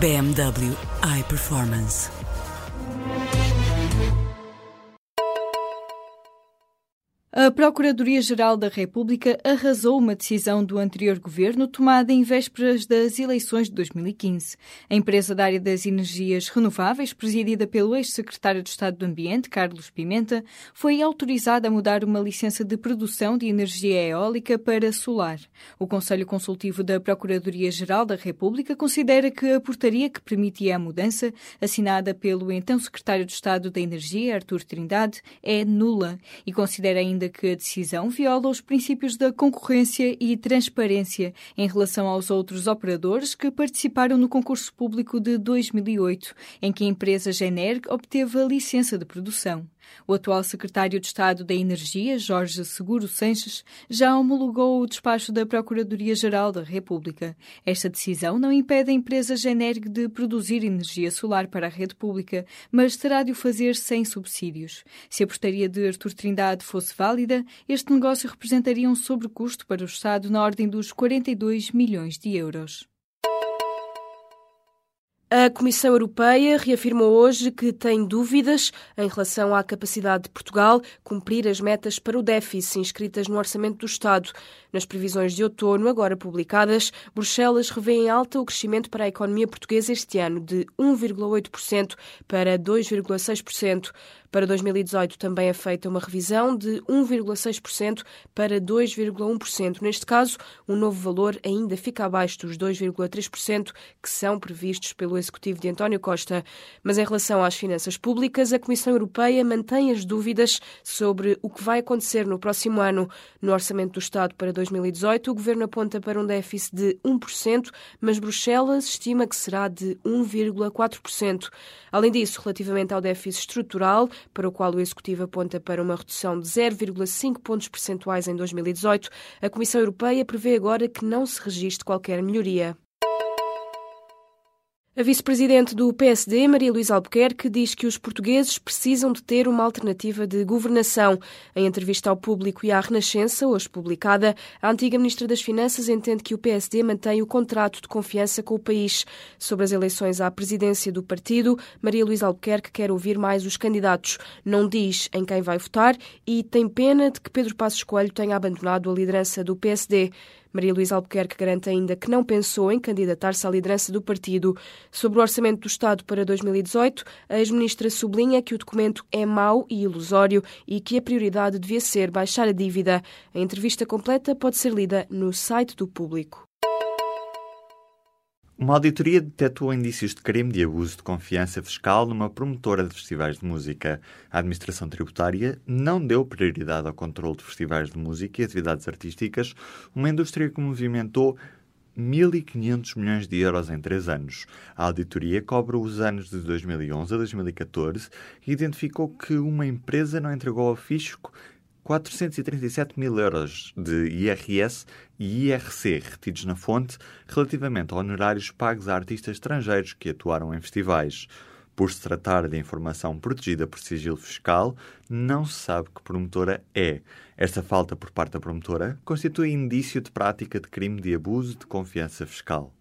BMW iPerformance. A Procuradoria-Geral da República arrasou uma decisão do anterior governo tomada em vésperas das eleições de 2015. A empresa da área das energias renováveis, presidida pelo ex-secretário de Estado do Ambiente, Carlos Pimenta, foi autorizada a mudar uma licença de produção de energia eólica para solar. O Conselho Consultivo da Procuradoria-Geral da República considera que a portaria que permitia a mudança, assinada pelo então secretário de Estado da Energia, Artur Trindade, é nula e considera ainda que a decisão viola os princípios da concorrência e transparência em relação aos outros operadores que participaram no concurso público de 2008, em que a empresa Generg obteve a licença de produção. O atual secretário de Estado da Energia, Jorge Seguro Sanches, já homologou o despacho da Procuradoria-Geral da República. Esta decisão não impede a empresa Generg de produzir energia solar para a rede pública, mas terá de o fazer sem subsídios. Se a portaria de Artur Trindade fosse válida, este negócio representaria um sobrecusto para o Estado na ordem dos 42 milhões de euros. A Comissão Europeia reafirmou hoje que tem dúvidas em relação à capacidade de Portugal cumprir as metas para o déficit inscritas no Orçamento do Estado. Nas previsões de outono, agora publicadas, Bruxelas revê em alta o crescimento para a economia portuguesa este ano, de 1,8% para 2,6%. Para 2018 também é feita uma revisão de 1,6% para 2,1%. Neste caso, o um novo valor ainda fica abaixo dos 2,3% que são previstos pelo executivo de António Costa. Mas em relação às finanças públicas, a Comissão Europeia mantém as dúvidas sobre o que vai acontecer no próximo ano. No Orçamento do Estado para 2018, o governo aponta para um déficit de 1%, mas Bruxelas estima que será de 1,4%. Além disso, relativamente ao déficit estrutural, para o qual o Executivo aponta para uma redução de 0,5 pontos percentuais em 2018, a Comissão Europeia prevê agora que não se registre qualquer melhoria. A vice-presidente do PSD, Maria Luísa Albuquerque, diz que os portugueses precisam de ter uma alternativa de governação. Em entrevista ao público e à Renascença, hoje publicada, a antiga ministra das Finanças entende que o PSD mantém o contrato de confiança com o país. Sobre as eleições à presidência do partido, Maria Luísa Albuquerque quer ouvir mais os candidatos. Não diz em quem vai votar e tem pena de que Pedro Passos Coelho tenha abandonado a liderança do PSD. Maria Luísa Albuquerque garante ainda que não pensou em candidatar-se à liderança do partido. Sobre o orçamento do Estado para 2018, a ex-ministra sublinha que o documento é mau e ilusório e que a prioridade devia ser baixar a dívida. A entrevista completa pode ser lida no site do público. Uma auditoria detectou indícios de crime de abuso de confiança fiscal numa promotora de festivais de música. A administração tributária não deu prioridade ao controle de festivais de música e atividades artísticas, uma indústria que movimentou 1.500 milhões de euros em três anos. A auditoria cobre os anos de 2011 a 2014 e identificou que uma empresa não entregou ao fisco 437 mil euros de IRS e IRC retidos na fonte relativamente a honorários pagos a artistas estrangeiros que atuaram em festivais. Por se tratar de informação protegida por sigilo fiscal, não se sabe que promotora é. Esta falta por parte da promotora constitui indício de prática de crime de abuso de confiança fiscal.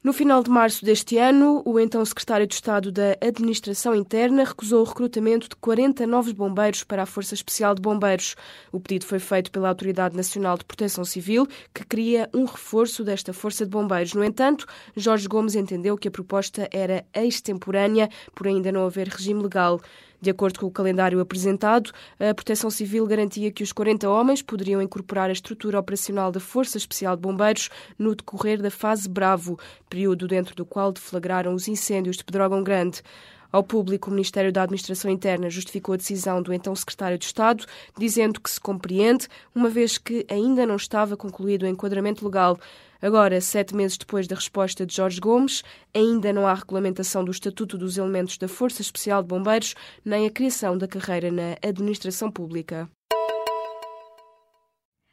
No final de março deste ano, o então secretário de Estado da Administração Interna recusou o recrutamento de 40 novos bombeiros para a Força Especial de Bombeiros. O pedido foi feito pela Autoridade Nacional de Proteção Civil, que queria um reforço desta Força de Bombeiros. No entanto, Jorge Gomes entendeu que a proposta era extemporânea, por ainda não haver regime legal. De acordo com o calendário apresentado, a Proteção Civil garantia que os 40 homens poderiam incorporar a estrutura operacional da Força Especial de Bombeiros no decorrer da fase Bravo, período dentro do qual deflagraram os incêndios de Pedrógão Grande. Ao público, o Ministério da Administração Interna justificou a decisão do então Secretário de Estado, dizendo que se compreende, uma vez que ainda não estava concluído o enquadramento legal. Agora, sete meses depois da resposta de Jorge Gomes, ainda não há regulamentação do Estatuto dos Elementos da Força Especial de Bombeiros, nem a criação da carreira na administração pública.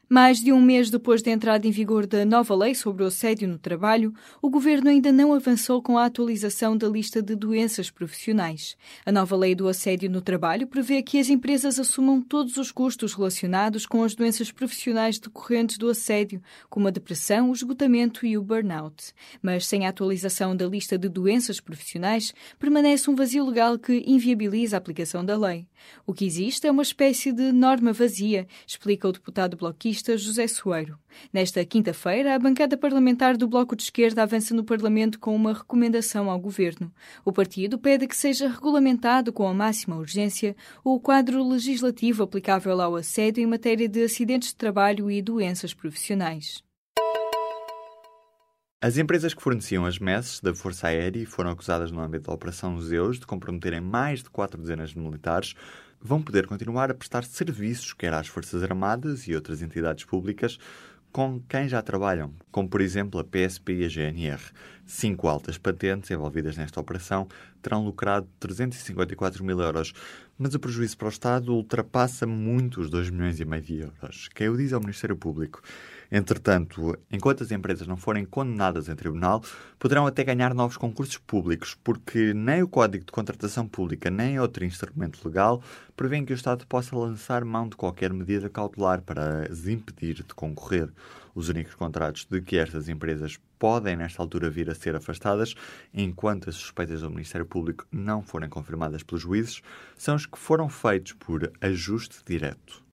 Mais de um mês depois da entrada em vigor da nova lei sobre o assédio no trabalho, o governo ainda não avançou com a atualização da lista de doenças profissionais. A nova lei do assédio no trabalho prevê que as empresas assumam todos os custos relacionados com as doenças profissionais decorrentes do assédio, como a depressão, o esgotamento e o burnout. Mas sem a atualização da lista de doenças profissionais, permanece um vazio legal que inviabiliza a aplicação da lei. O que existe é uma espécie de norma vazia, explica o deputado bloquista José Soeiro. Nesta quinta-feira, a bancada parlamentar do Bloco de Esquerda avança no Parlamento com uma recomendação ao Governo. O partido pede que seja regulamentado com a máxima urgência o quadro legislativo aplicável ao assédio em matéria de acidentes de trabalho e doenças profissionais. As empresas que forneciam as messes da Força Aérea e foram acusadas no âmbito da Operação Zeus de comprometerem mais de quatro dezenas de militares vão poder continuar a prestar serviços, quer às Forças Armadas e outras entidades públicas, com quem já trabalham, como por exemplo a PSP e a GNR. Cinco altas patentes envolvidas nesta operação terão lucrado 354 mil euros, mas o prejuízo para o Estado ultrapassa muito os 2 milhões e meio de euros. Quem o diz é o Ministério Público. Entretanto, enquanto as empresas não forem condenadas em tribunal, poderão até ganhar novos concursos públicos, porque nem o Código de Contratação Pública nem outro instrumento legal prevêem que o Estado possa lançar mão de qualquer medida cautelar para as impedir de concorrer. Os únicos contratos de que estas empresas podem, nesta altura, vir a ser afastadas, enquanto as suspeitas do Ministério Público não forem confirmadas pelos juízes, são os que foram feitos por ajuste direto.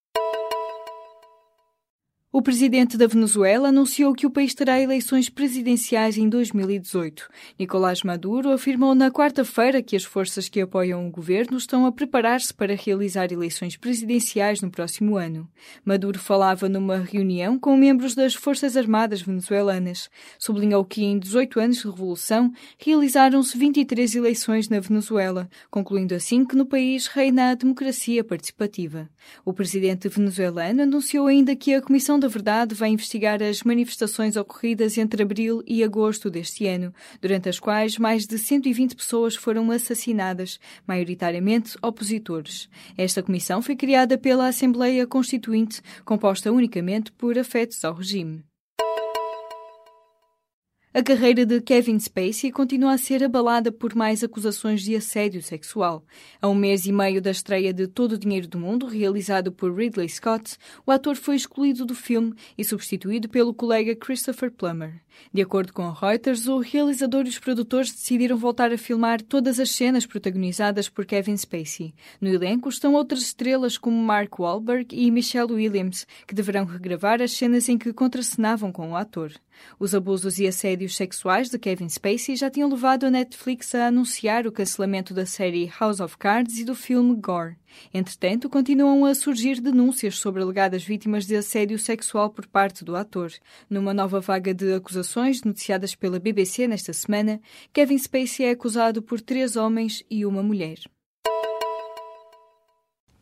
O presidente da Venezuela anunciou que o país terá eleições presidenciais em 2018. Nicolás Maduro afirmou na quarta-feira que as forças que apoiam o governo estão a preparar-se para realizar eleições presidenciais no próximo ano. Maduro falava numa reunião com membros das Forças Armadas venezuelanas. Sublinhou que em 18 anos de revolução realizaram-se 23 eleições na Venezuela, concluindo assim que no país reina a democracia participativa. O presidente venezuelano anunciou ainda que a Comissão da Verdade vai investigar as manifestações ocorridas entre abril e agosto deste ano, durante as quais mais de 120 pessoas foram assassinadas, maioritariamente opositores. Esta comissão foi criada pela Assembleia Constituinte, composta unicamente por afetos ao regime. A carreira de Kevin Spacey continua a ser abalada por mais acusações de assédio sexual. A um mês e meio da estreia de Todo o Dinheiro do Mundo, realizado por Ridley Scott, o ator foi excluído do filme e substituído pelo colega Christopher Plummer. De acordo com Reuters, o realizador e os produtores decidiram voltar a filmar todas as cenas protagonizadas por Kevin Spacey. No elenco estão outras estrelas como Mark Wahlberg e Michelle Williams, que deverão regravar as cenas em que contracenavam com o ator. Os abusos e assédios sexuais de Kevin Spacey já tinham levado a Netflix a anunciar o cancelamento da série House of Cards e do filme Gore. Entretanto, continuam a surgir denúncias sobre alegadas vítimas de assédio sexual por parte do ator. Numa nova vaga de acusações noticiadas pela BBC nesta semana, Kevin Spacey é acusado por três homens e uma mulher.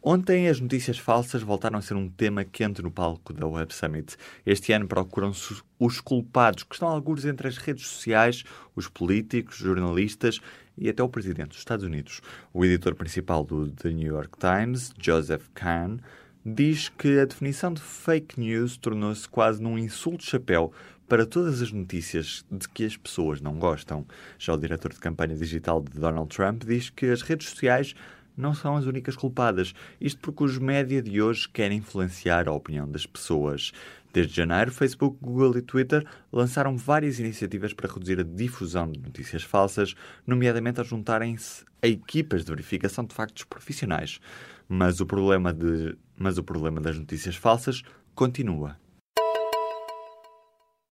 Ontem as notícias falsas voltaram a ser um tema quente no palco da Web Summit. Este ano procuram-se os culpados, que estão alguns entre as redes sociais, os políticos, jornalistas e até o presidente dos Estados Unidos. O editor principal do The New York Times, Joseph Kahn, diz que a definição de fake news tornou-se quase num insulto-chapéu para todas as notícias de que as pessoas não gostam. Já o diretor de campanha digital de Donald Trump diz que as redes sociais não são as únicas culpadas. Isto porque os média de hoje querem influenciar a opinião das pessoas. Desde janeiro, Facebook, Google e Twitter lançaram várias iniciativas para reduzir a difusão de notícias falsas, nomeadamente a juntarem-se a equipas de verificação de factos profissionais. Mas o problema, de... Mas o problema das notícias falsas continua.